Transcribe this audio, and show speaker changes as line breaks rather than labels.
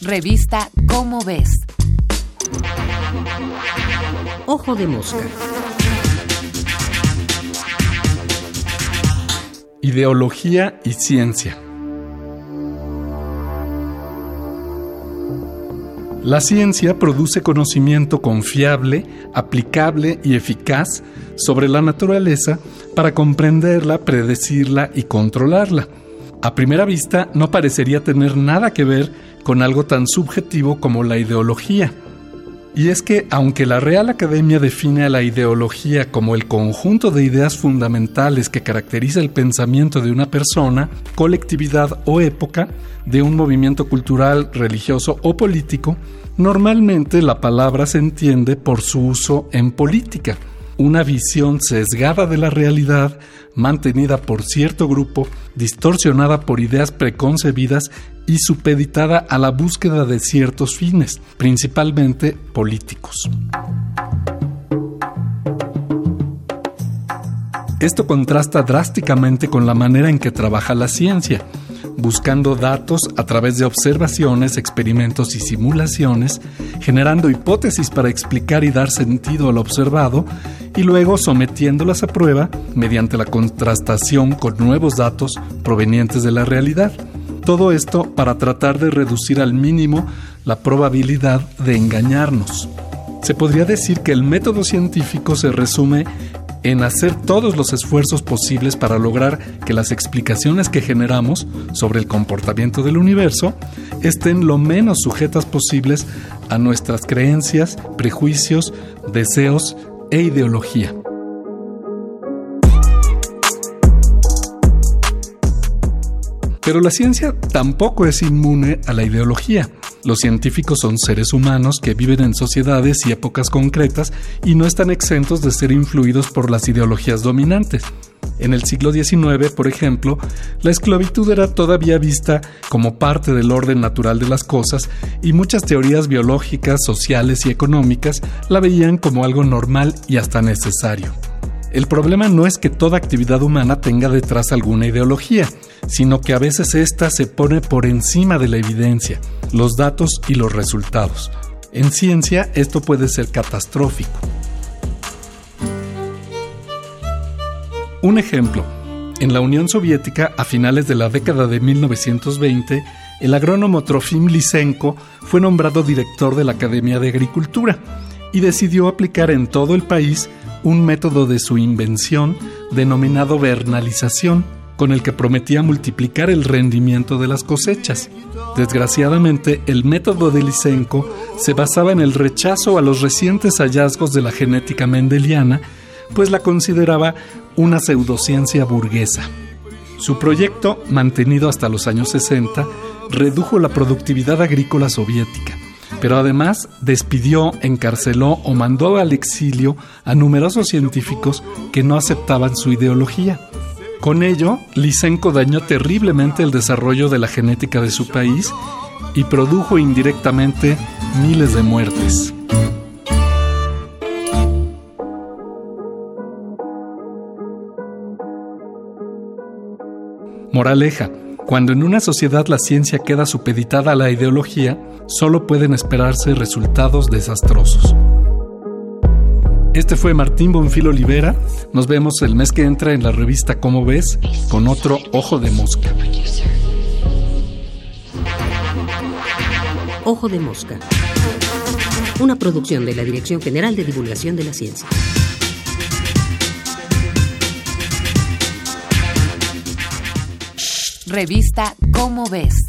Revista Cómo ves.
Ojo de mosca.
Ideología y ciencia. La ciencia produce conocimiento confiable, aplicable y eficaz sobre la naturaleza para comprenderla, predecirla y controlarla. A primera vista no parecería tener nada que ver con algo tan subjetivo como la ideología. Y es que, aunque la Real Academia define a la ideología como el conjunto de ideas fundamentales que caracteriza el pensamiento de una persona, colectividad o época, de un movimiento cultural, religioso o político, normalmente la palabra se entiende por su uso en política, una visión sesgada de la realidad, mantenida por cierto grupo, distorsionada por ideas preconcebidas y supeditada a la búsqueda de ciertos fines, principalmente políticos. Esto contrasta drásticamente con la manera en que trabaja la ciencia, buscando datos a través de observaciones, experimentos y simulaciones, generando hipótesis para explicar y dar sentido al observado, y luego sometiéndolas a prueba mediante la contrastación con nuevos datos provenientes de la realidad. Todo esto para tratar de reducir al mínimo la probabilidad de engañarnos. Se podría decir que el método científico se resume en hacer todos los esfuerzos posibles para lograr que las explicaciones que generamos sobre el comportamiento del universo estén lo menos sujetas posibles a nuestras creencias, prejuicios, deseos e ideología. Pero la ciencia tampoco es inmune a la ideología. Los científicos son seres humanos que viven en sociedades y épocas concretas y no están exentos de ser influidos por las ideologías dominantes. En el siglo XIX, por ejemplo, la esclavitud era todavía vista como parte del orden natural de las cosas y muchas teorías biológicas, sociales y económicas la veían como algo normal y hasta necesario. El problema no es que toda actividad humana tenga detrás alguna ideología, sino que a veces ésta se pone por encima de la evidencia, los datos y los resultados. En ciencia esto puede ser catastrófico. Un ejemplo. En la Unión Soviética, a finales de la década de 1920, el agrónomo Trofim Lysenko fue nombrado director de la Academia de Agricultura y decidió aplicar en todo el país un método de su invención denominado vernalización, con el que prometía multiplicar el rendimiento de las cosechas. Desgraciadamente, el método de Lysenko se basaba en el rechazo a los recientes hallazgos de la genética mendeliana, pues la consideraba una pseudociencia burguesa. Su proyecto, mantenido hasta los años 60, redujo la productividad agrícola soviética pero además despidió, encarceló o mandó al exilio a numerosos científicos que no aceptaban su ideología. Con ello, Lysenko dañó terriblemente el desarrollo de la genética de su país y produjo indirectamente miles de muertes. Moraleja, cuando en una sociedad la ciencia queda supeditada a la ideología, solo pueden esperarse resultados desastrosos. Este fue Martín Bonfil Olivera. Nos vemos el mes que entra en la revista Cómo ves con otro Ojo de Mosca.
Ojo de Mosca. Una producción de la Dirección General de Divulgación de la Ciencia.
Revista Cómo ves.